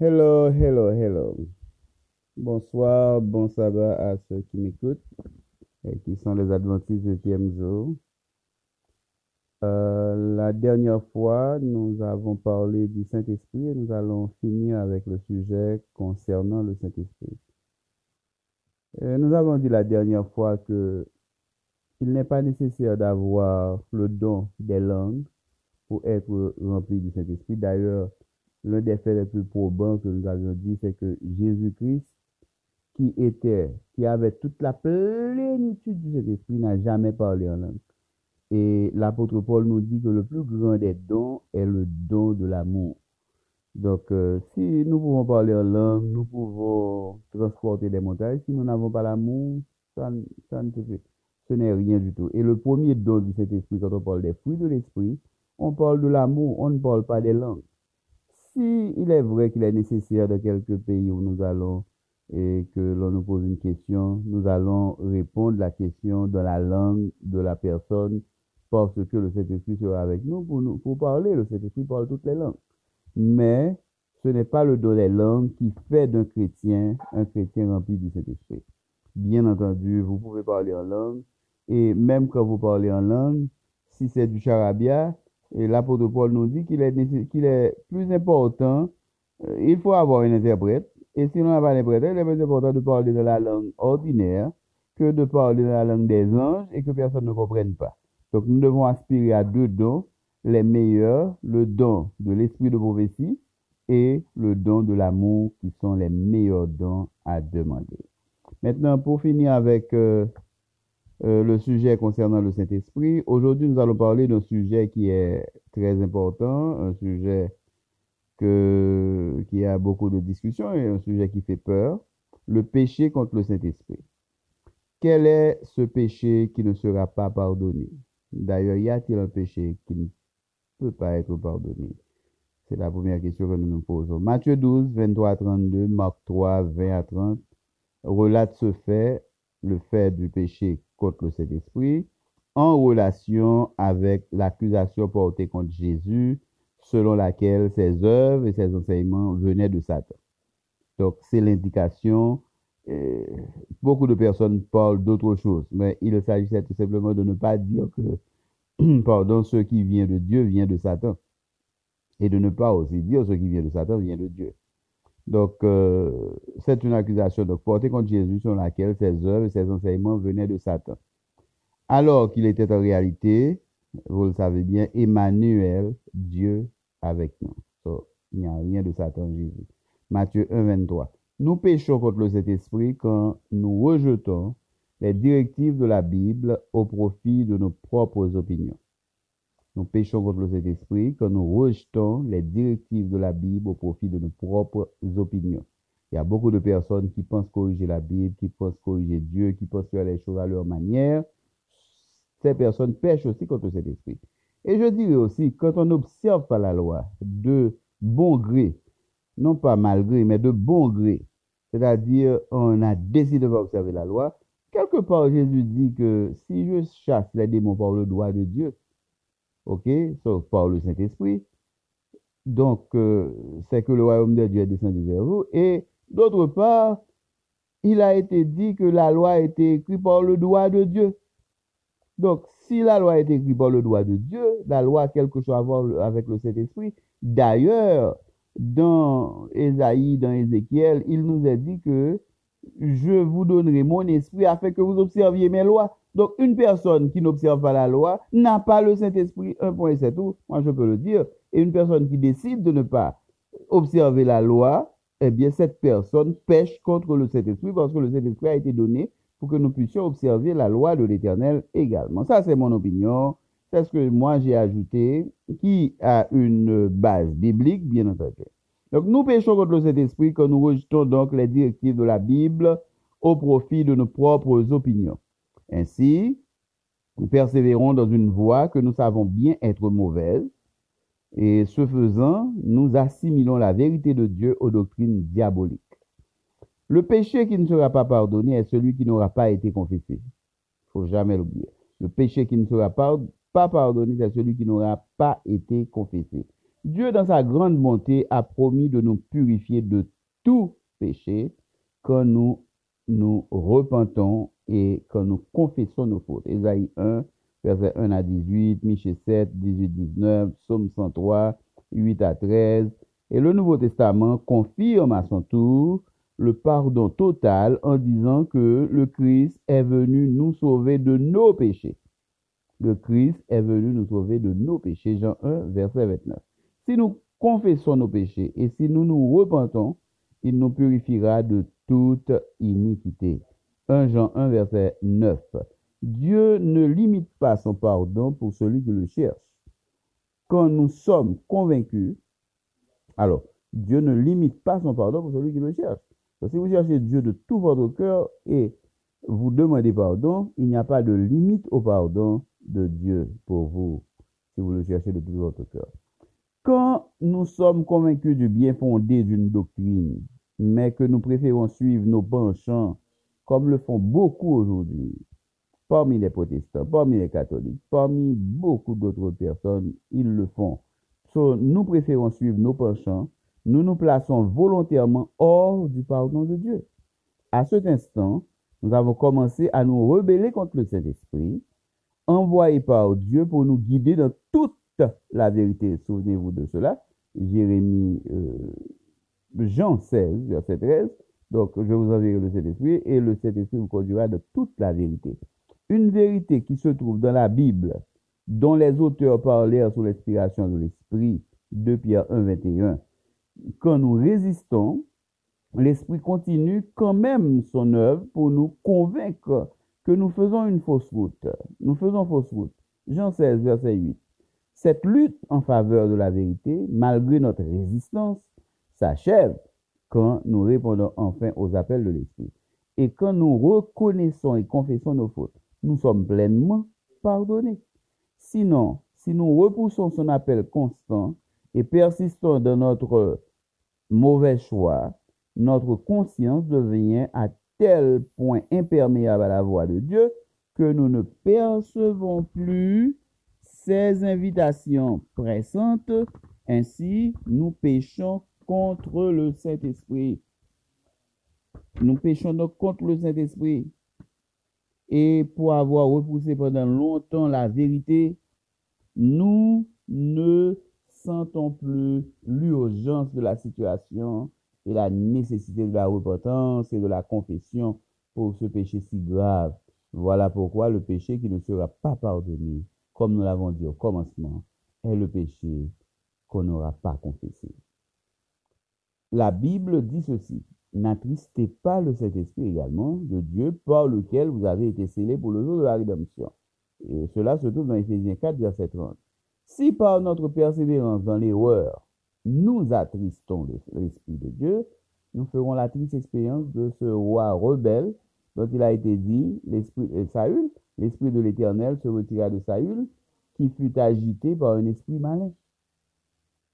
Hello, hello, hello. Bonsoir, bon sabbat à ceux qui m'écoutent et qui sont les adventistes du septième jour. Euh, la dernière fois, nous avons parlé du Saint-Esprit et nous allons finir avec le sujet concernant le Saint-Esprit. Nous avons dit la dernière fois que il n'est pas nécessaire d'avoir le don des langues pour être rempli du Saint-Esprit. D'ailleurs, l'un des faits les plus probants que nous avions dit, c'est que Jésus-Christ, qui était, qui avait toute la plénitude du Saint-Esprit, n'a jamais parlé en langue. Et l'apôtre Paul nous dit que le plus grand des dons est le don de l'amour. Donc, euh, si nous pouvons parler en langue, nous pouvons transporter des montagnes. Si nous n'avons pas l'amour, ça, ça ce n'est rien du tout. Et le premier don du Saint-Esprit, quand on parle des fruits de l'Esprit, on parle de l'amour, on ne parle pas des langues. Si il est vrai qu'il est nécessaire de quelques pays où nous allons et que l'on nous pose une question, nous allons répondre la question dans la langue de la personne parce que le Saint-Esprit sera avec nous pour, nous pour parler. Le Saint-Esprit parle toutes les langues. Mais ce n'est pas le don des langues qui fait d'un chrétien un chrétien rempli du Saint-Esprit. Bien entendu, vous pouvez parler en langue et même quand vous parlez en langue, si c'est du charabia, l'apôtre Paul nous dit qu'il est, plus important, euh, il faut avoir un interprète. Et si on n'a pas d'interprète, il est plus important de parler de la langue ordinaire que de parler de la langue des anges et que personne ne comprenne pas. Donc nous devons aspirer à deux dons, les meilleurs, le don de l'esprit de prophétie et le don de l'amour, qui sont les meilleurs dons à demander. Maintenant, pour finir avec euh, euh, le sujet concernant le Saint-Esprit. Aujourd'hui, nous allons parler d'un sujet qui est très important, un sujet qui a beaucoup de discussions et un sujet qui fait peur, le péché contre le Saint-Esprit. Quel est ce péché qui ne sera pas pardonné? D'ailleurs, y a-t-il un péché qui ne peut pas être pardonné? C'est la première question que nous nous posons. Matthieu 12, 23 à 32, Marc 3, 20 à 30 relate ce fait, le fait du péché contre le Saint-Esprit en relation avec l'accusation portée contre Jésus selon laquelle ses œuvres et ses enseignements venaient de Satan. Donc, c'est l'indication. Euh, beaucoup de personnes parlent d'autre chose, mais il s'agissait tout simplement de ne pas dire que, pardon, ce qui vient de Dieu vient de Satan. Et de ne pas aussi dire ce qui vient de Satan vient de Dieu. Donc, euh, c'est une accusation donc, portée contre Jésus sur laquelle ses œuvres et ses enseignements venaient de Satan. Alors qu'il était en réalité, vous le savez bien, Emmanuel, Dieu avec nous. il n'y a rien de Satan Jésus. Matthieu 1, 23. Nous péchons contre le Saint-Esprit quand nous rejetons les directives de la Bible au profit de nos propres opinions. Nous péchons contre le Saint-Esprit quand nous rejetons les directives de la Bible au profit de nos propres opinions. Il y a beaucoup de personnes qui pensent corriger la Bible, qui pensent corriger Dieu, qui pensent faire les choses à leur manière. Ces personnes pêchent aussi contre le Saint-Esprit. Et je dirais aussi, quand on n'observe pas la loi de bon gré, non pas malgré, mais de bon gré, c'est-à-dire on a décidé de observer la loi, quelque part Jésus dit que si je chasse les démons par le droit de Dieu, ok, sauf par le Saint-Esprit. Donc, euh, c'est que le royaume de Dieu est descendu vers vous. Et d'autre part, il a été dit que la loi a été écrite par le droit de Dieu. Donc, si la loi a été écrite par le droit de Dieu, la loi a quelque chose à voir avec le Saint-Esprit. D'ailleurs, dans Ésaïe, dans Ézéchiel, il nous a dit que je vous donnerai mon esprit afin que vous observiez mes lois. Donc, une personne qui n'observe pas la loi n'a pas le Saint-Esprit, un point c'est tout, moi je peux le dire. Et une personne qui décide de ne pas observer la loi, eh bien, cette personne pêche contre le Saint-Esprit parce que le Saint-Esprit a été donné pour que nous puissions observer la loi de l'Éternel également. Ça, c'est mon opinion. C'est ce que moi j'ai ajouté, qui a une base biblique, bien entendu. Donc, nous péchons contre le Saint-Esprit quand nous rejetons donc les directives de la Bible au profit de nos propres opinions. Ainsi, nous persévérons dans une voie que nous savons bien être mauvaise, et ce faisant, nous assimilons la vérité de Dieu aux doctrines diaboliques. Le péché qui ne sera pas pardonné est celui qui n'aura pas été confessé. Il faut jamais l'oublier. Le péché qui ne sera pas, pardonné, c'est celui qui n'aura pas été confessé. Dieu, dans sa grande bonté, a promis de nous purifier de tout péché quand nous nous repentons et quand nous confessons nos fautes. Ésaïe 1, verset 1 à 18, Michée 7, 18, 19, Psaume 103, 8 à 13. Et le Nouveau Testament confirme à son tour le pardon total en disant que le Christ est venu nous sauver de nos péchés. Le Christ est venu nous sauver de nos péchés. Jean 1, verset 29. Si nous confessons nos péchés et si nous nous repentons, il nous purifiera de toute iniquité. 1 Jean 1, verset 9. Dieu ne limite pas son pardon pour celui qui le cherche. Quand nous sommes convaincus, alors, Dieu ne limite pas son pardon pour celui qui le cherche. si vous cherchez Dieu de tout votre cœur et vous demandez pardon, il n'y a pas de limite au pardon de Dieu pour vous, si vous le cherchez de tout votre cœur. Quand nous sommes convaincus du bien fondé d'une doctrine, mais que nous préférons suivre nos penchants, comme le font beaucoup aujourd'hui, parmi les protestants, parmi les catholiques, parmi beaucoup d'autres personnes, ils le font. nous préférons suivre nos penchants, nous nous plaçons volontairement hors du pardon de Dieu. À cet instant, nous avons commencé à nous rebeller contre le Saint-Esprit, envoyé par Dieu pour nous guider dans toute la vérité. Souvenez-vous de cela. Jérémie, euh, Jean 16, verset 13. Donc, je vous enverrai le Saint-Esprit et le Saint-Esprit vous conduira de toute la vérité. Une vérité qui se trouve dans la Bible, dont les auteurs parlèrent sous l'inspiration de l'Esprit, de Pierre 1, 21. Quand nous résistons, l'Esprit continue quand même son œuvre pour nous convaincre que nous faisons une fausse route. Nous faisons fausse route. Jean 16, verset 8. Cette lutte en faveur de la vérité, malgré notre résistance, s'achève quand nous répondons enfin aux appels de l'Esprit. Et quand nous reconnaissons et confessons nos fautes, nous sommes pleinement pardonnés. Sinon, si nous repoussons son appel constant et persistons dans notre mauvais choix, notre conscience devient à tel point imperméable à la voix de Dieu que nous ne percevons plus ses invitations pressantes. Ainsi, nous péchons contre le Saint-Esprit. Nous péchons donc contre le Saint-Esprit. Et pour avoir repoussé pendant longtemps la vérité, nous ne sentons plus l'urgence de la situation et la nécessité de la repentance et de la confession pour ce péché si grave. Voilà pourquoi le péché qui ne sera pas pardonné, comme nous l'avons dit au commencement, est le péché qu'on n'aura pas confessé. La Bible dit ceci. N'attristez pas le Saint-Esprit également de Dieu par lequel vous avez été scellés pour le jour de la rédemption. Et cela se trouve dans Ephésiens 4, verset 30. Si par notre persévérance dans l'erreur, nous attristons l'Esprit de Dieu, nous ferons la triste expérience de ce roi rebelle dont il a été dit, l'esprit de Saül, l'Esprit de l'Éternel se retira de Saül, qui fut agité par un esprit malin.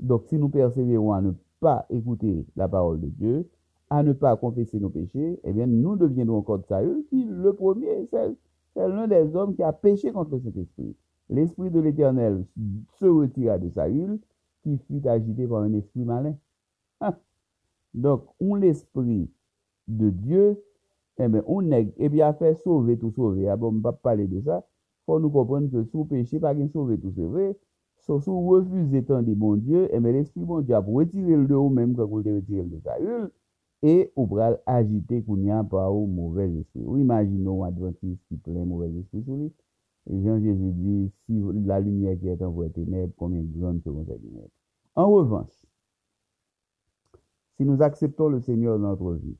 Donc si nous persévérons à ne pas écouter la parole de Dieu, à ne pas confesser nos péchés, eh bien, nous deviendrons comme Saül, qui, le premier, c'est l'un des hommes qui a péché contre cet esprit. L'esprit de l'Éternel se retira de Saül, qui fut agité par un esprit malin. Ah! Donc, on l'esprit de Dieu, eh bien, on est, et bien, a fait sauver tout sauver. Ah bon, on ne va pas parler de ça. Faut nous comprendre que sous péché, pas qu'un sauver tout sauver. Sauf si vous de bon Dieu, eh bien, l'esprit bon Dieu a retiré le de vous même quand vous le de Saül et ou pral agiter qu'on y a pas au mauvais esprit. Ou imaginons un adventiste qui plein mauvais esprit sur lui. Et Jean Jésus dit, si la lumière qui est en vous ténèbres, combien grande seront ces ténèbres. En revanche, si nous acceptons le Seigneur dans notre vie,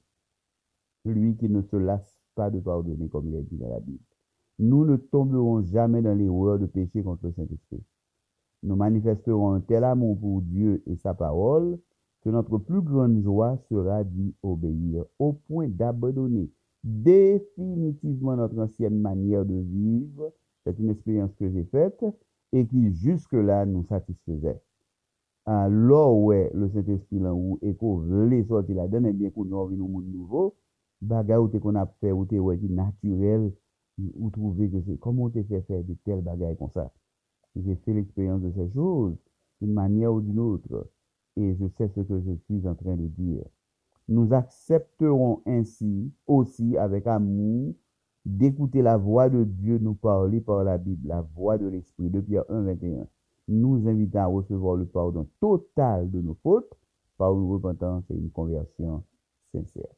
lui qui ne se lasse pas de pardonner comme il est dit dans la Bible, nous ne tomberons jamais dans l'erreur de pécher contre le Saint-Esprit. nous manifesterons un tel amour pour Dieu et sa parole que notre plus grande joie sera d'y obéir au point d'abandonner définitivement notre ancienne manière de vivre. C'est une expérience que j'ai faite et qui jusque-là nous satisfaisait. Alors, ouais, le Saint-Esprit là où et qu'on voulait sortir là-dedans, et bien qu'on nous un monde nouveau, bagay ou qu'on a fait, ou t'es ouais, naturel, ou trouver que c'est comment on te fait faire de telles bagailles comme ça. J'ai fait l'expérience de ces choses d'une manière ou d'une autre. Et je sais ce que je suis en train de dire. Nous accepterons ainsi aussi avec amour d'écouter la voix de Dieu nous parler par la Bible, la voix de l'Esprit, de Pierre 1, 21, nous invitant à recevoir le pardon total de nos fautes par une repentance et une conversion sincère.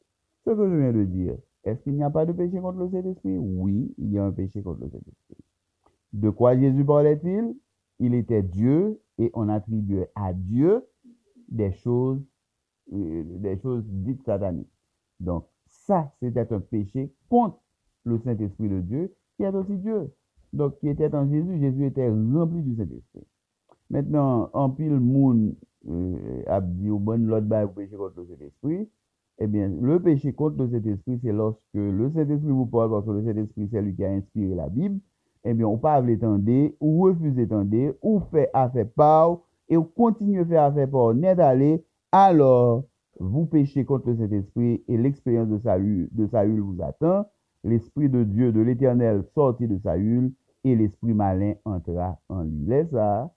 Ce que je viens de dire, est-ce qu'il n'y a pas de péché contre le Saint-Esprit? Oui, il y a un péché contre le Saint-Esprit. De quoi Jésus parlait-il? Il était Dieu et on attribuait à Dieu des choses, euh, des choses dites sataniques. Donc, ça, c'était un péché contre le Saint-Esprit de Dieu, qui est aussi Dieu. Donc, qui était en Jésus, Jésus était rempli du Saint-Esprit. Maintenant, en pile moun euh, a dit au bon l'autre péché contre le Saint-Esprit, eh bien, le péché contre le Saint-Esprit, c'est lorsque le Saint-Esprit vous parle, parce que le Saint-Esprit, c'est lui qui a inspiré la Bible, Eh ebyon ou pa avle tende, ou refuse tende, ou fe afe pa ou, e ou kontinye fe afe pa ou net ale, alor, vous péchez contre cet esprit et l'expérience de Saül, de Saül vous attend. L'esprit de Dieu, de l'éternel, sortit de Saül et l'esprit malin entra en lui. Laisse ça.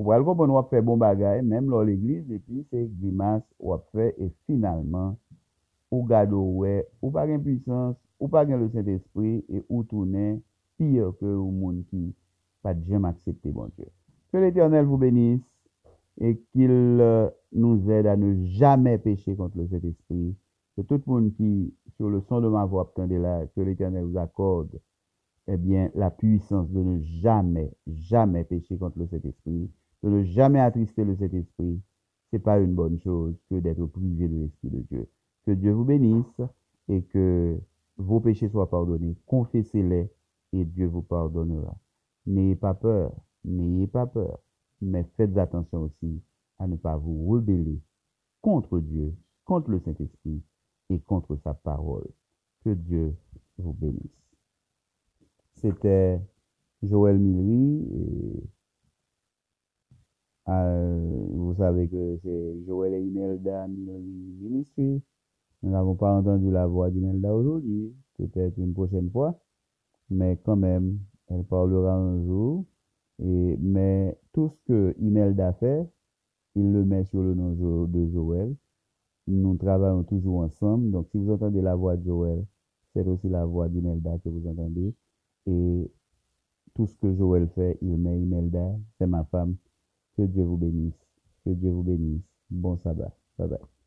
Bon ou pral kompon wap fè bon bagay, mèm lò l'Eglise, epi se grimas wap fè, et finalman, ou gado wè, ou pa gen puissance, ou pa gen le Saint-Esprit, et ou toune pire que au monde qui pas jamais accepté bon Dieu. Que l'Éternel vous bénisse et qu'il euh, nous aide à ne jamais pécher contre le Saint-Esprit. Que tout le monde qui, sur le son de ma voix, là, que l'Éternel vous accorde, eh bien, la puissance de ne jamais, jamais pécher contre le Saint-Esprit, de ne jamais attrister le Saint-Esprit. C'est pas une bonne chose que d'être privé de l'Esprit de Dieu. Que Dieu vous bénisse et que vos péchés soient pardonnés. Confessez-les et Dieu vous pardonnera. N'ayez pas peur, n'ayez pas peur, mais faites attention aussi à ne pas vous rebeller contre Dieu, contre le Saint-Esprit et contre sa parole. Que Dieu vous bénisse. C'était Joël Millery et euh, vous savez que c'est Joël et Imelda Millery Ministry. Nous n'avons pas entendu la voix d'Imelda aujourd'hui, peut-être une prochaine fois, mais quand même, elle parlera un jour. Et, mais tout ce que Imelda fait, il le met sur le nom de Joël. Nous travaillons toujours ensemble. Donc, si vous entendez la voix de Joël, c'est aussi la voix d'Imelda que vous entendez. Et tout ce que Joël fait, il met Imelda. C'est ma femme. Que Dieu vous bénisse. Que Dieu vous bénisse. Bon sabbat. Bye bye.